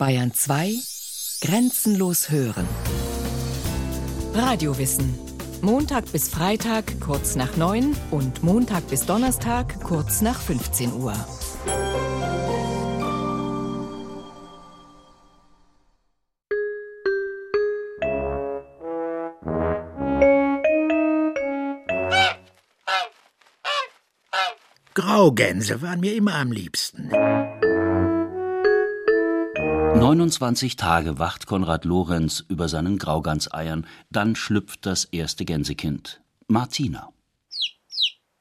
Bayern 2 Grenzenlos hören. Radiowissen. Montag bis Freitag kurz nach 9 und Montag bis Donnerstag kurz nach 15 Uhr. Graugänse waren mir immer am liebsten. 29 Tage wacht Konrad Lorenz über seinen Grauganseiern, dann schlüpft das erste Gänsekind, Martina.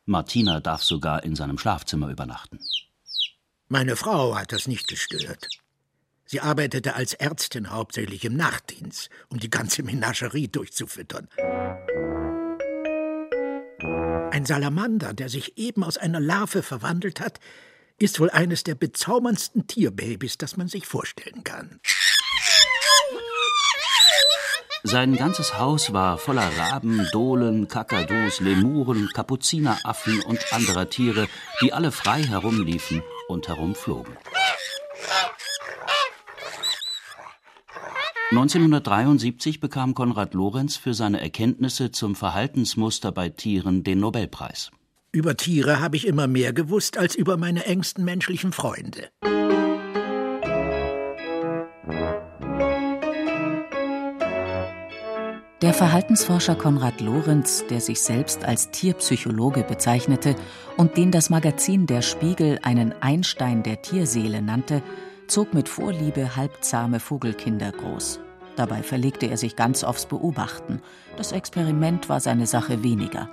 Martina darf sogar in seinem Schlafzimmer übernachten. Meine Frau hat das nicht gestört. Sie arbeitete als Ärztin hauptsächlich im Nachtdienst, um die ganze Menagerie durchzufüttern. Ein Salamander, der sich eben aus einer Larve verwandelt hat, ist wohl eines der bezauberndsten Tierbabys, das man sich vorstellen kann. Sein ganzes Haus war voller Raben, Dohlen, Kakadus, Lemuren, Kapuzineraffen und anderer Tiere, die alle frei herumliefen und herumflogen. 1973 bekam Konrad Lorenz für seine Erkenntnisse zum Verhaltensmuster bei Tieren den Nobelpreis. Über Tiere habe ich immer mehr gewusst als über meine engsten menschlichen Freunde. Der Verhaltensforscher Konrad Lorenz, der sich selbst als Tierpsychologe bezeichnete und den das Magazin Der Spiegel einen Einstein der Tierseele nannte, zog mit Vorliebe halbzahme Vogelkinder groß. Dabei verlegte er sich ganz aufs Beobachten. Das Experiment war seine Sache weniger.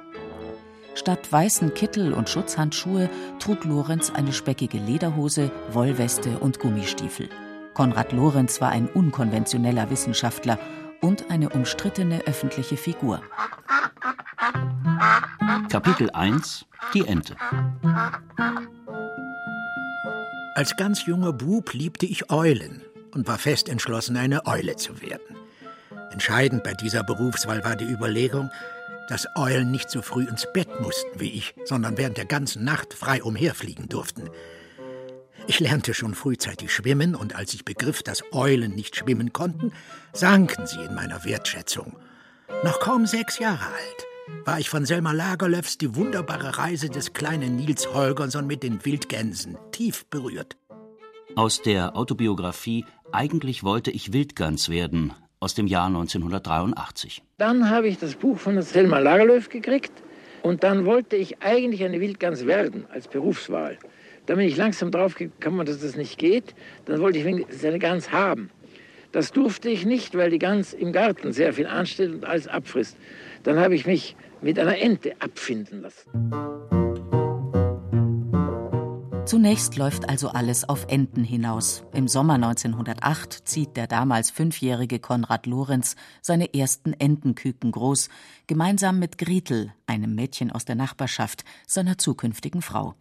Statt weißen Kittel und Schutzhandschuhe trug Lorenz eine speckige Lederhose, Wollweste und Gummistiefel. Konrad Lorenz war ein unkonventioneller Wissenschaftler und eine umstrittene öffentliche Figur. Kapitel 1 Die Ente Als ganz junger Bub liebte ich Eulen und war fest entschlossen, eine Eule zu werden. Entscheidend bei dieser Berufswahl war die Überlegung, dass Eulen nicht so früh ins Bett mussten wie ich, sondern während der ganzen Nacht frei umherfliegen durften. Ich lernte schon frühzeitig schwimmen, und als ich begriff, dass Eulen nicht schwimmen konnten, sanken sie in meiner Wertschätzung. Noch kaum sechs Jahre alt war ich von Selma Lagerlöfs Die wunderbare Reise des kleinen Nils Holgersson mit den Wildgänsen tief berührt. Aus der Autobiografie Eigentlich wollte ich Wildgans werden aus dem Jahr 1983. Dann habe ich das Buch von Selma Lagerlöf gekriegt und dann wollte ich eigentlich eine Wildgans werden als Berufswahl. Da bin ich langsam drauf gekommen, dass das nicht geht. Dann wollte ich eine Gans haben. Das durfte ich nicht, weil die Gans im Garten sehr viel anstellt und alles abfrisst. Dann habe ich mich mit einer Ente abfinden lassen. Zunächst läuft also alles auf Enten hinaus. Im Sommer 1908 zieht der damals fünfjährige Konrad Lorenz seine ersten Entenküken groß, gemeinsam mit Gretel, einem Mädchen aus der Nachbarschaft, seiner zukünftigen Frau.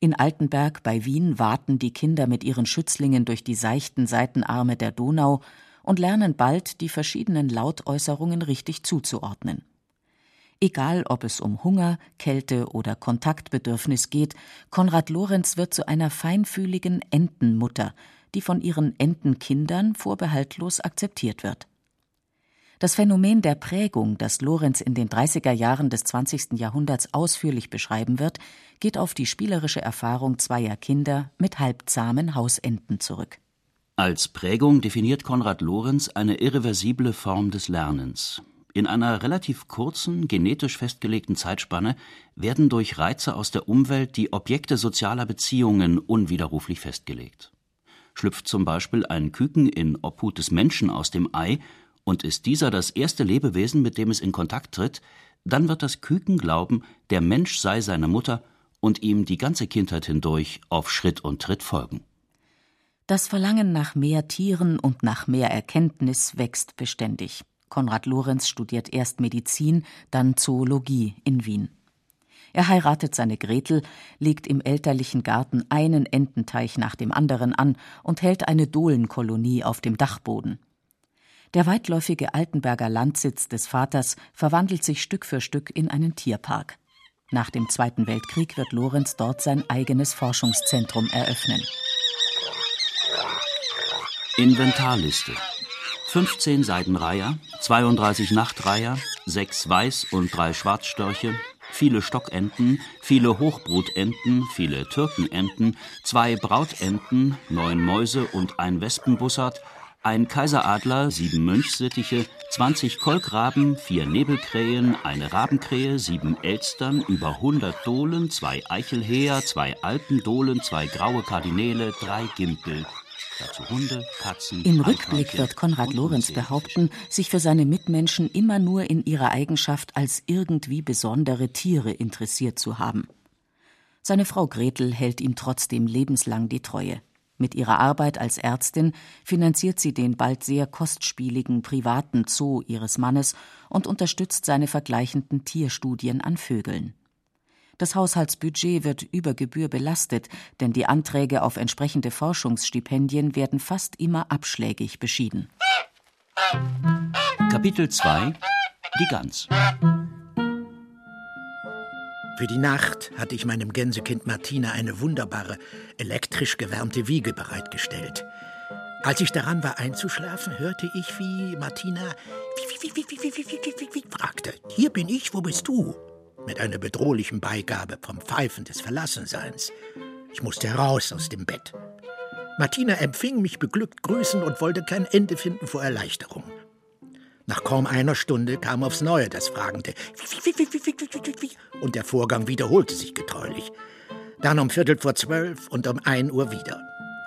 In Altenberg bei Wien warten die Kinder mit ihren Schützlingen durch die seichten Seitenarme der Donau und lernen bald, die verschiedenen Lautäußerungen richtig zuzuordnen. Egal, ob es um Hunger, Kälte oder Kontaktbedürfnis geht, Konrad Lorenz wird zu einer feinfühligen Entenmutter, die von ihren Entenkindern vorbehaltlos akzeptiert wird. Das Phänomen der Prägung, das Lorenz in den 30er Jahren des 20. Jahrhunderts ausführlich beschreiben wird, geht auf die spielerische Erfahrung zweier Kinder mit halbzahmen Hausenten zurück. Als Prägung definiert Konrad Lorenz eine irreversible Form des Lernens. In einer relativ kurzen, genetisch festgelegten Zeitspanne werden durch Reize aus der Umwelt die Objekte sozialer Beziehungen unwiderruflich festgelegt. Schlüpft zum Beispiel ein Küken in Obhut des Menschen aus dem Ei und ist dieser das erste Lebewesen, mit dem es in Kontakt tritt, dann wird das Küken glauben, der Mensch sei seine Mutter und ihm die ganze Kindheit hindurch auf Schritt und Tritt folgen. Das Verlangen nach mehr Tieren und nach mehr Erkenntnis wächst beständig. Konrad Lorenz studiert erst Medizin, dann Zoologie in Wien. Er heiratet seine Gretel, legt im elterlichen Garten einen Ententeich nach dem anderen an und hält eine Dohlenkolonie auf dem Dachboden. Der weitläufige Altenberger Landsitz des Vaters verwandelt sich Stück für Stück in einen Tierpark. Nach dem Zweiten Weltkrieg wird Lorenz dort sein eigenes Forschungszentrum eröffnen. Inventarliste 15 Seidenreiher, 32 Nachtreiher, 6 Weiß- und 3 Schwarzstörche, viele Stockenten, viele Hochbrutenten, viele Türkenenten, zwei Brautenten, neun Mäuse und ein Wespenbussard, ein Kaiseradler, sieben Mönchsittiche, 20 Kolkraben, vier Nebelkrähen, eine Rabenkrähe, sieben Elstern, über 100 Dohlen, zwei Eichelheer, zwei Alpendohlen, zwei graue Kardinäle, drei Gimpel, Dazu Hunde, Katzen, Im Rückblick wird Konrad Lorenz behaupten, sich für seine Mitmenschen immer nur in ihrer Eigenschaft als irgendwie besondere Tiere interessiert zu haben. Seine Frau Gretel hält ihm trotzdem lebenslang die Treue. Mit ihrer Arbeit als Ärztin finanziert sie den bald sehr kostspieligen privaten Zoo ihres Mannes und unterstützt seine vergleichenden Tierstudien an Vögeln. Das Haushaltsbudget wird über Gebühr belastet, denn die Anträge auf entsprechende Forschungsstipendien werden fast immer abschlägig beschieden. Kapitel 2 Die Gans Für die Nacht hatte ich meinem Gänsekind Martina eine wunderbare, elektrisch gewärmte Wiege bereitgestellt. Als ich daran war einzuschlafen, hörte ich, wie Martina fragte: Hier bin ich, wo bist du? Mit einer bedrohlichen Beigabe vom Pfeifen des Verlassenseins. Ich musste heraus aus dem Bett. Martina empfing mich beglückt grüßend und wollte kein Ende finden vor Erleichterung. Nach kaum einer Stunde kam aufs Neue das fragende und der Vorgang wiederholte sich getreulich. Dann um Viertel vor zwölf und um ein Uhr wieder.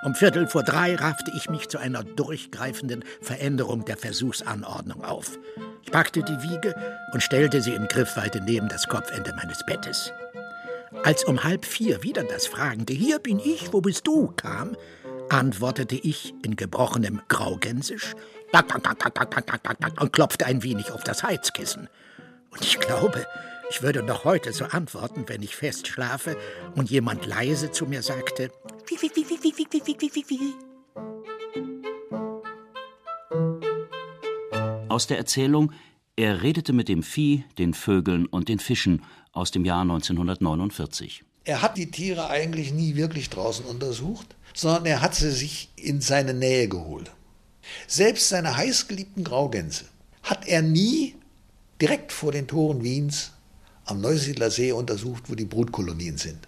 Um Viertel vor drei raffte ich mich zu einer durchgreifenden Veränderung der Versuchsanordnung auf. Ich packte die Wiege und stellte sie in Griffweite neben das Kopfende meines Bettes. Als um halb vier wieder das fragende Hier bin ich, wo bist du? kam, antwortete ich in gebrochenem Graugänsisch und klopfte ein wenig auf das Heizkissen. Und ich glaube, ich würde noch heute so antworten, wenn ich fest schlafe und jemand leise zu mir sagte: Aus der Erzählung Er redete mit dem Vieh, den Vögeln und den Fischen aus dem Jahr 1949. Er hat die Tiere eigentlich nie wirklich draußen untersucht, sondern er hat sie sich in seine Nähe geholt. Selbst seine heißgeliebten Graugänse hat er nie direkt vor den Toren Wiens am Neusiedler See untersucht, wo die Brutkolonien sind.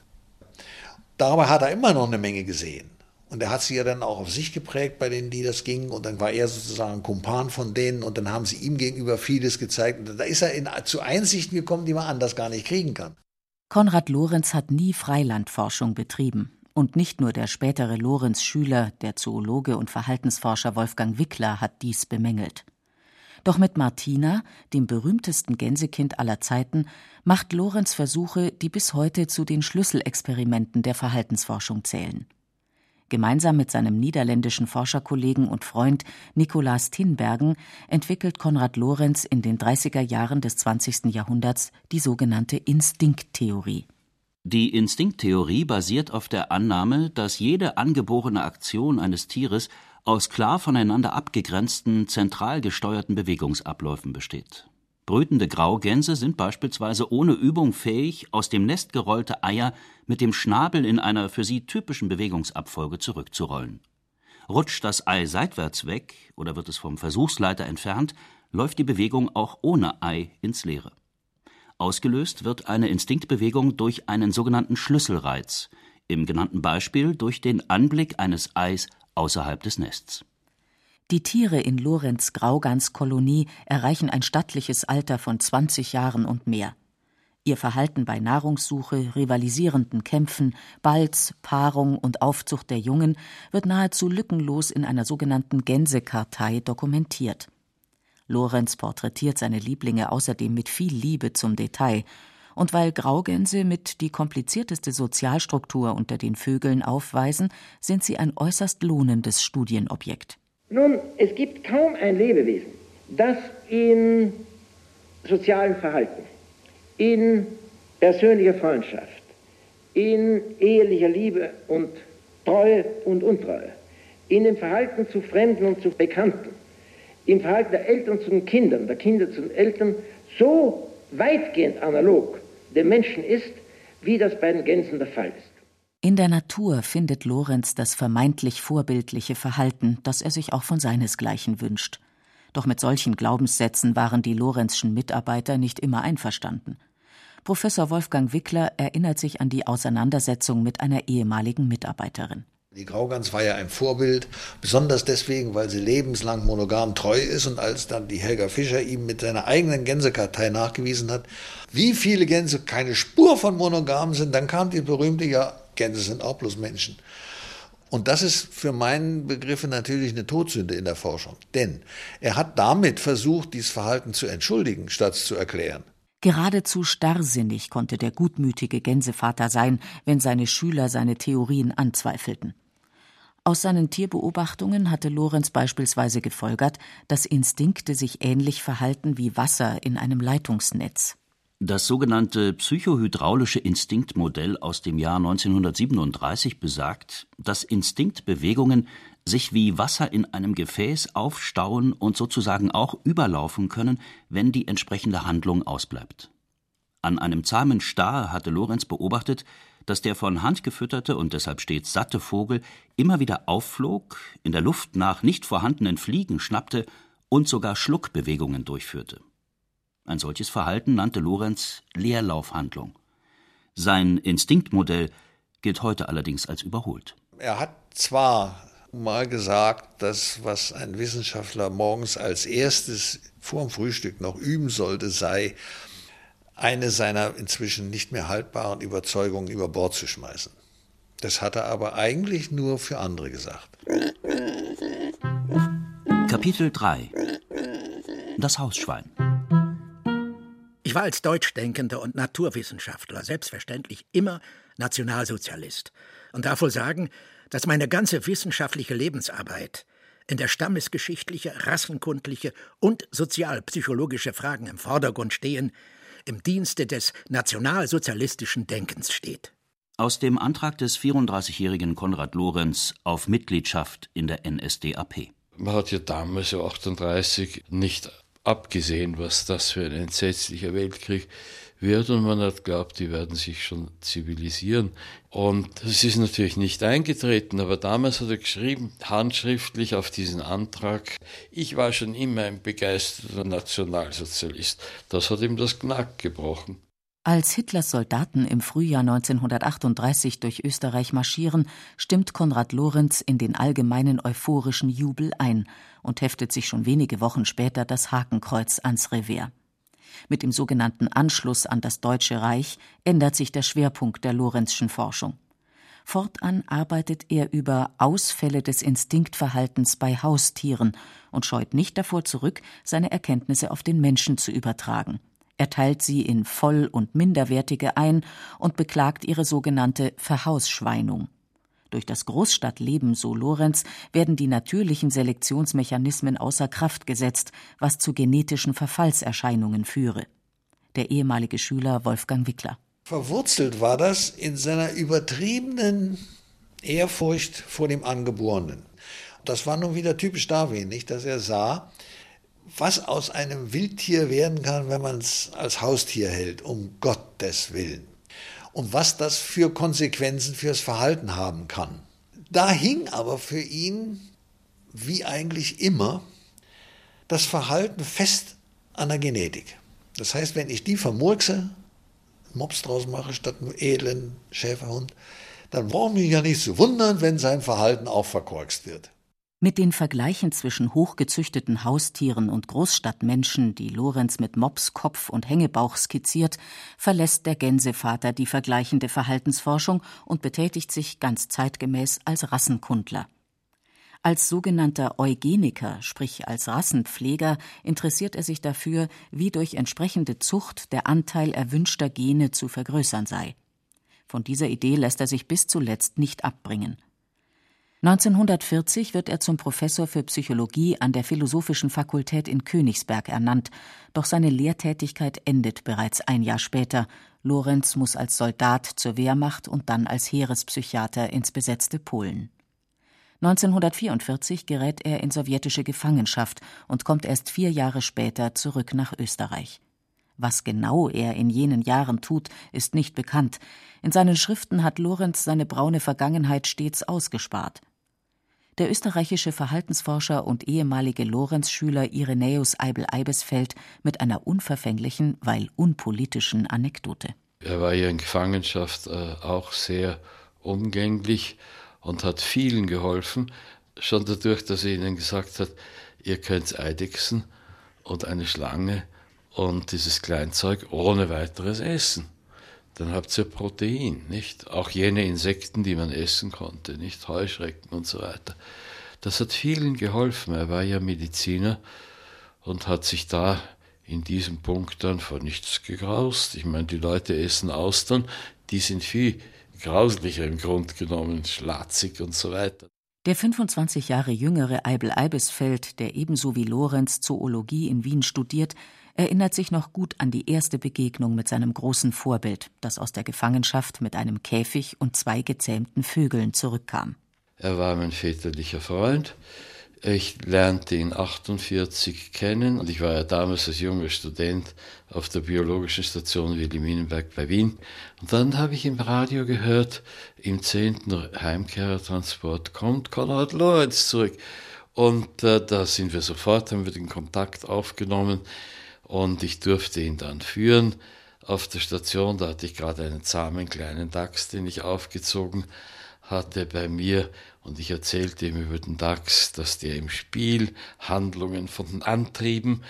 Dabei hat er immer noch eine Menge gesehen. Und er hat sie ja dann auch auf sich geprägt, bei denen, die das ging. Und dann war er sozusagen Kumpan von denen. Und dann haben sie ihm gegenüber vieles gezeigt. Und da ist er in, zu Einsichten gekommen, die man anders gar nicht kriegen kann. Konrad Lorenz hat nie Freilandforschung betrieben. Und nicht nur der spätere Lorenz-Schüler, der Zoologe und Verhaltensforscher Wolfgang Wickler, hat dies bemängelt. Doch mit Martina, dem berühmtesten Gänsekind aller Zeiten, macht Lorenz Versuche, die bis heute zu den Schlüsselexperimenten der Verhaltensforschung zählen. Gemeinsam mit seinem niederländischen Forscherkollegen und Freund Nikolaas Tinbergen entwickelt Konrad Lorenz in den 30er Jahren des 20. Jahrhunderts die sogenannte Instinkttheorie. Die Instinkttheorie basiert auf der Annahme, dass jede angeborene Aktion eines Tieres aus klar voneinander abgegrenzten, zentral gesteuerten Bewegungsabläufen besteht. Brütende Graugänse sind beispielsweise ohne Übung fähig, aus dem Nest gerollte Eier mit dem Schnabel in einer für sie typischen Bewegungsabfolge zurückzurollen. Rutscht das Ei seitwärts weg oder wird es vom Versuchsleiter entfernt, läuft die Bewegung auch ohne Ei ins Leere. Ausgelöst wird eine Instinktbewegung durch einen sogenannten Schlüsselreiz, im genannten Beispiel durch den Anblick eines Eis außerhalb des Nests. Die Tiere in Lorenz Graugans Kolonie erreichen ein stattliches Alter von 20 Jahren und mehr. Ihr Verhalten bei Nahrungssuche, rivalisierenden Kämpfen, Balz, Paarung und Aufzucht der Jungen wird nahezu lückenlos in einer sogenannten Gänsekartei dokumentiert. Lorenz porträtiert seine Lieblinge außerdem mit viel Liebe zum Detail und weil Graugänse mit die komplizierteste Sozialstruktur unter den Vögeln aufweisen, sind sie ein äußerst lohnendes Studienobjekt. Nun, es gibt kaum ein Lebewesen, das in sozialem Verhalten, in persönlicher Freundschaft, in ehelicher Liebe und Treue und Untreue, in dem Verhalten zu Fremden und zu Bekannten, im Verhalten der Eltern zu den Kindern, der Kinder zu den Eltern so weitgehend analog dem Menschen ist, wie das bei den Gänsen der Fall ist. In der Natur findet Lorenz das vermeintlich vorbildliche Verhalten, das er sich auch von seinesgleichen wünscht. Doch mit solchen Glaubenssätzen waren die Lorenzschen Mitarbeiter nicht immer einverstanden. Professor Wolfgang Wickler erinnert sich an die Auseinandersetzung mit einer ehemaligen Mitarbeiterin. Die Graugans war ja ein Vorbild, besonders deswegen, weil sie lebenslang monogam treu ist und als dann die Helga Fischer ihm mit seiner eigenen Gänsekartei nachgewiesen hat, wie viele Gänse keine Spur von monogam sind, dann kam die berühmte, ja, Gänse sind auch bloß Menschen. Und das ist für meinen Begriffe natürlich eine Todsünde in der Forschung. Denn er hat damit versucht, dieses Verhalten zu entschuldigen, statt zu erklären. Geradezu starrsinnig konnte der gutmütige Gänsevater sein, wenn seine Schüler seine Theorien anzweifelten. Aus seinen Tierbeobachtungen hatte Lorenz beispielsweise gefolgert, dass Instinkte sich ähnlich verhalten wie Wasser in einem Leitungsnetz. Das sogenannte psychohydraulische Instinktmodell aus dem Jahr 1937 besagt, dass Instinktbewegungen sich wie Wasser in einem Gefäß aufstauen und sozusagen auch überlaufen können, wenn die entsprechende Handlung ausbleibt. An einem zahmen Star hatte Lorenz beobachtet, dass der von Hand gefütterte und deshalb stets satte Vogel immer wieder aufflog, in der Luft nach nicht vorhandenen Fliegen schnappte und sogar Schluckbewegungen durchführte. Ein solches Verhalten nannte Lorenz Leerlaufhandlung. Sein Instinktmodell gilt heute allerdings als überholt. Er hat zwar mal gesagt, dass was ein Wissenschaftler morgens als erstes vor dem Frühstück noch üben sollte, sei, eine seiner inzwischen nicht mehr haltbaren Überzeugungen über Bord zu schmeißen. Das hat er aber eigentlich nur für andere gesagt. Kapitel 3 Das Hausschwein Ich war als Deutschdenkender und Naturwissenschaftler selbstverständlich immer Nationalsozialist und darf wohl sagen, dass meine ganze wissenschaftliche Lebensarbeit in der stammesgeschichtliche, rassenkundliche und sozialpsychologische Fragen im Vordergrund stehen, im Dienste des nationalsozialistischen Denkens steht. Aus dem Antrag des 34-jährigen Konrad Lorenz auf Mitgliedschaft in der NSDAP. Man hat ja damals, so 38, nicht abgesehen, was das für ein entsetzlicher Weltkrieg wird und man hat glaubt, die werden sich schon zivilisieren. Und das ist natürlich nicht eingetreten, aber damals hat er geschrieben, handschriftlich auf diesen Antrag, ich war schon immer ein begeisterter Nationalsozialist. Das hat ihm das Knack gebrochen. Als Hitlers Soldaten im Frühjahr 1938 durch Österreich marschieren, stimmt Konrad Lorenz in den allgemeinen euphorischen Jubel ein und heftet sich schon wenige Wochen später das Hakenkreuz ans Revers. Mit dem sogenannten Anschluss an das Deutsche Reich ändert sich der Schwerpunkt der Lorenzschen Forschung. Fortan arbeitet er über Ausfälle des Instinktverhaltens bei Haustieren und scheut nicht davor zurück, seine Erkenntnisse auf den Menschen zu übertragen. Er teilt sie in voll- und minderwertige ein und beklagt ihre sogenannte Verhausschweinung. Durch das Großstadtleben, so Lorenz, werden die natürlichen Selektionsmechanismen außer Kraft gesetzt, was zu genetischen Verfallserscheinungen führe. Der ehemalige Schüler Wolfgang Wickler. Verwurzelt war das in seiner übertriebenen Ehrfurcht vor dem Angeborenen. Das war nun wieder typisch Darwin, nicht, dass er sah, was aus einem Wildtier werden kann, wenn man es als Haustier hält, um Gottes Willen und was das für Konsequenzen fürs Verhalten haben kann. Da hing aber für ihn, wie eigentlich immer, das Verhalten fest an der Genetik. Das heißt, wenn ich die vermurkse, Mops draus mache statt einem edlen Schäferhund, dann brauche ich mich ja nicht zu wundern, wenn sein Verhalten auch verkorkst wird. Mit den Vergleichen zwischen hochgezüchteten Haustieren und Großstadtmenschen, die Lorenz mit Mops Kopf und Hängebauch skizziert, verlässt der Gänsevater die vergleichende Verhaltensforschung und betätigt sich ganz zeitgemäß als Rassenkundler. Als sogenannter Eugeniker, sprich als Rassenpfleger, interessiert er sich dafür, wie durch entsprechende Zucht der Anteil erwünschter Gene zu vergrößern sei. Von dieser Idee lässt er sich bis zuletzt nicht abbringen. 1940 wird er zum Professor für Psychologie an der Philosophischen Fakultät in Königsberg ernannt, doch seine Lehrtätigkeit endet bereits ein Jahr später. Lorenz muss als Soldat zur Wehrmacht und dann als Heerespsychiater ins besetzte Polen. 1944 gerät er in sowjetische Gefangenschaft und kommt erst vier Jahre später zurück nach Österreich. Was genau er in jenen Jahren tut, ist nicht bekannt. In seinen Schriften hat Lorenz seine braune Vergangenheit stets ausgespart. Der österreichische Verhaltensforscher und ehemalige Lorenz-Schüler Irenäus Eibel-Eibesfeld mit einer unverfänglichen, weil unpolitischen Anekdote. Er war ja in Gefangenschaft äh, auch sehr umgänglich und hat vielen geholfen, schon dadurch, dass er ihnen gesagt hat, ihr könnt Eidechsen und eine Schlange und dieses Kleinzeug ohne weiteres essen. Dann habt ihr Protein, nicht? Auch jene Insekten, die man essen konnte, nicht? Heuschrecken und so weiter. Das hat vielen geholfen. Er war ja Mediziner und hat sich da in diesem Punkt dann vor nichts gegraust. Ich meine, die Leute essen Austern, die sind viel grauslicher im Grunde genommen, schlatzig und so weiter. Der 25 Jahre jüngere Eibel Eibesfeld, der ebenso wie Lorenz Zoologie in Wien studiert, erinnert sich noch gut an die erste Begegnung mit seinem großen Vorbild, das aus der Gefangenschaft mit einem Käfig und zwei gezähmten Vögeln zurückkam. Er war mein väterlicher Freund. Ich lernte ihn 48 kennen und ich war ja damals als junger Student auf der biologischen Station Wilhelminenberg bei Wien. Und dann habe ich im Radio gehört, im 10. Heimkehrertransport kommt Konrad Lorenz zurück. Und äh, da sind wir sofort, haben wir den Kontakt aufgenommen und ich durfte ihn dann führen. Auf der Station, da hatte ich gerade einen zahmen kleinen Dachs, den ich aufgezogen hatte bei mir und ich erzählte ihm über den Dachs, dass der im Spiel Handlungen von den Antrieben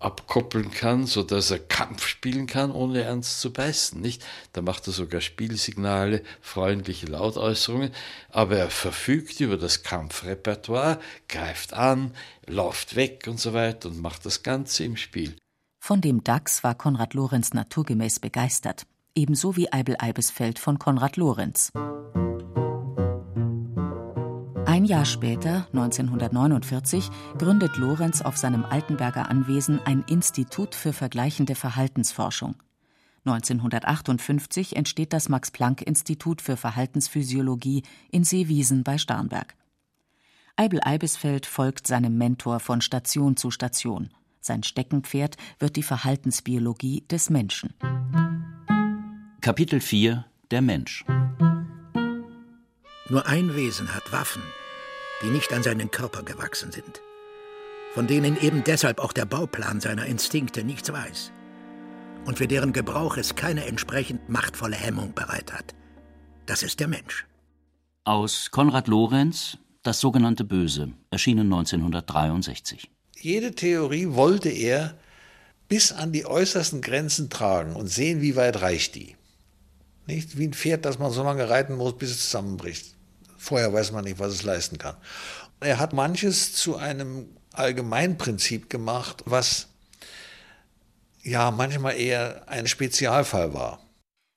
abkoppeln kann, so dass er Kampf spielen kann, ohne ernst zu beißen, nicht? Da macht er sogar Spielsignale, freundliche Lautäußerungen, aber er verfügt über das Kampfrepertoire, greift an, läuft weg und so weiter und macht das Ganze im Spiel. Von dem Dachs war Konrad Lorenz naturgemäß begeistert, ebenso wie Eibel Eibesfeld von Konrad Lorenz. Ein Jahr später, 1949, gründet Lorenz auf seinem Altenberger Anwesen ein Institut für vergleichende Verhaltensforschung. 1958 entsteht das Max-Planck-Institut für Verhaltensphysiologie in Seewiesen bei Starnberg. Eibel Eibesfeld folgt seinem Mentor von Station zu Station. Sein Steckenpferd wird die Verhaltensbiologie des Menschen. Kapitel 4 Der Mensch Nur ein Wesen hat Waffen, die nicht an seinen Körper gewachsen sind, von denen eben deshalb auch der Bauplan seiner Instinkte nichts weiß und für deren Gebrauch es keine entsprechend machtvolle Hemmung bereit hat. Das ist der Mensch. Aus Konrad Lorenz, Das sogenannte Böse, erschienen 1963. Jede Theorie wollte er bis an die äußersten Grenzen tragen und sehen, wie weit reicht die. Nicht wie ein Pferd, das man so lange reiten muss, bis es zusammenbricht. Vorher weiß man nicht, was es leisten kann. Er hat manches zu einem Allgemeinprinzip gemacht, was ja manchmal eher ein Spezialfall war.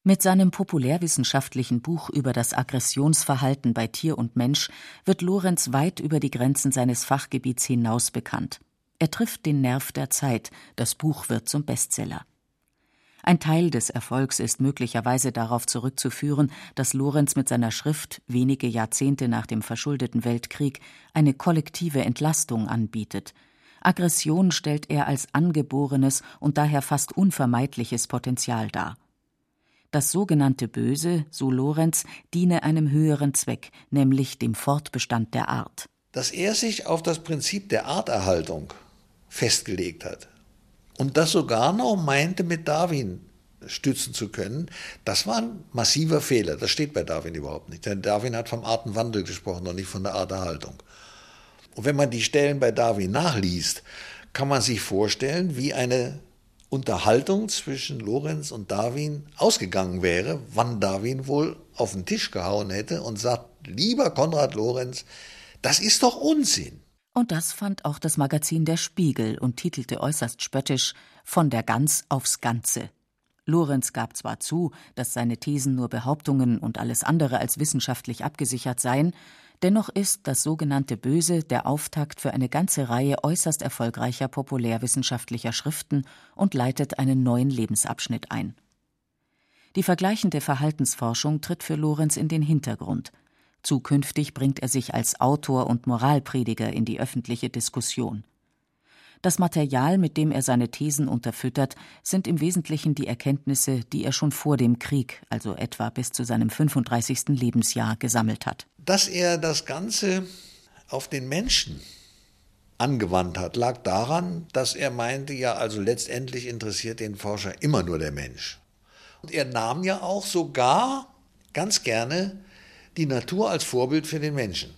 Mit seinem populärwissenschaftlichen Buch über das Aggressionsverhalten bei Tier und Mensch wird Lorenz weit über die Grenzen seines Fachgebiets hinaus bekannt. Er trifft den Nerv der Zeit, das Buch wird zum Bestseller. Ein Teil des Erfolgs ist möglicherweise darauf zurückzuführen, dass Lorenz mit seiner Schrift wenige Jahrzehnte nach dem verschuldeten Weltkrieg eine kollektive Entlastung anbietet. Aggression stellt er als angeborenes und daher fast unvermeidliches Potenzial dar. Das sogenannte Böse, so Lorenz, diene einem höheren Zweck, nämlich dem Fortbestand der Art. Dass er sich auf das Prinzip der Arterhaltung festgelegt hat, und das sogar noch meinte, mit Darwin stützen zu können, das war ein massiver Fehler. Das steht bei Darwin überhaupt nicht. Denn Darwin hat vom Artenwandel gesprochen und nicht von der Arterhaltung. Und wenn man die Stellen bei Darwin nachliest, kann man sich vorstellen, wie eine Unterhaltung zwischen Lorenz und Darwin ausgegangen wäre, wann Darwin wohl auf den Tisch gehauen hätte und sagt, lieber Konrad Lorenz, das ist doch Unsinn. Und das fand auch das Magazin Der Spiegel und titelte äußerst spöttisch Von der Gans aufs Ganze. Lorenz gab zwar zu, dass seine Thesen nur Behauptungen und alles andere als wissenschaftlich abgesichert seien, dennoch ist das sogenannte Böse der Auftakt für eine ganze Reihe äußerst erfolgreicher populärwissenschaftlicher Schriften und leitet einen neuen Lebensabschnitt ein. Die vergleichende Verhaltensforschung tritt für Lorenz in den Hintergrund – Zukünftig bringt er sich als Autor und Moralprediger in die öffentliche Diskussion. Das Material, mit dem er seine Thesen unterfüttert, sind im Wesentlichen die Erkenntnisse, die er schon vor dem Krieg, also etwa bis zu seinem 35. Lebensjahr, gesammelt hat. Dass er das Ganze auf den Menschen angewandt hat, lag daran, dass er meinte, ja, also letztendlich interessiert den Forscher immer nur der Mensch. Und er nahm ja auch sogar ganz gerne die Natur als Vorbild für den Menschen.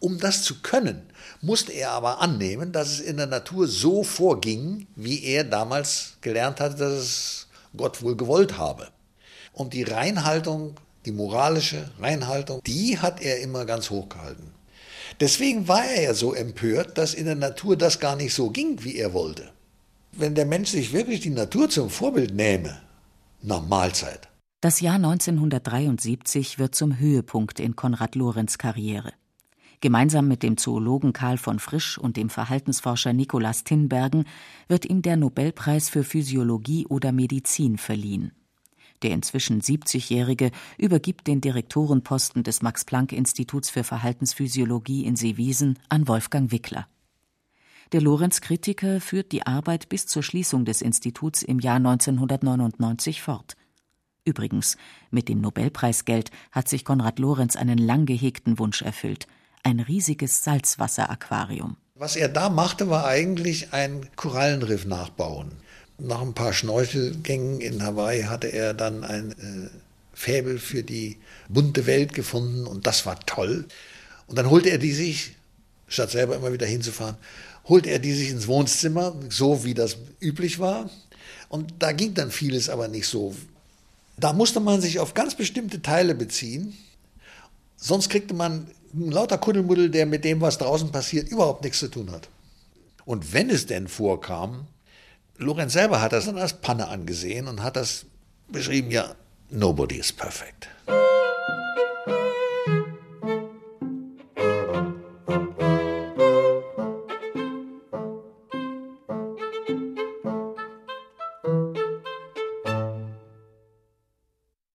Um das zu können, musste er aber annehmen, dass es in der Natur so vorging, wie er damals gelernt hatte, dass es Gott wohl gewollt habe. Und die Reinhaltung, die moralische Reinhaltung, die hat er immer ganz hoch gehalten. Deswegen war er ja so empört, dass in der Natur das gar nicht so ging, wie er wollte. Wenn der Mensch sich wirklich die Natur zum Vorbild nähme, na Mahlzeit. Das Jahr 1973 wird zum Höhepunkt in Konrad Lorenz Karriere. Gemeinsam mit dem Zoologen Karl von Frisch und dem Verhaltensforscher Nikolaus Tinbergen wird ihm der Nobelpreis für Physiologie oder Medizin verliehen. Der inzwischen 70-Jährige übergibt den Direktorenposten des Max-Planck-Instituts für Verhaltensphysiologie in Seewiesen an Wolfgang Wickler. Der Lorenz-Kritiker führt die Arbeit bis zur Schließung des Instituts im Jahr 1999 fort. Übrigens, mit dem Nobelpreisgeld hat sich Konrad Lorenz einen lang gehegten Wunsch erfüllt – ein riesiges Salzwasseraquarium. Was er da machte, war eigentlich ein Korallenriff nachbauen. Nach ein paar Schnorchelgängen in Hawaii hatte er dann ein äh, Fäbel für die bunte Welt gefunden und das war toll. Und dann holte er die sich, statt selber immer wieder hinzufahren, holte er die sich ins Wohnzimmer, so wie das üblich war. Und da ging dann vieles aber nicht so. Da musste man sich auf ganz bestimmte Teile beziehen. Sonst kriegte man ein lauter Kuddelmuddel, der mit dem, was draußen passiert, überhaupt nichts zu tun hat. Und wenn es denn vorkam, Lorenz selber hat das dann als Panne angesehen und hat das beschrieben, ja, nobody is perfect.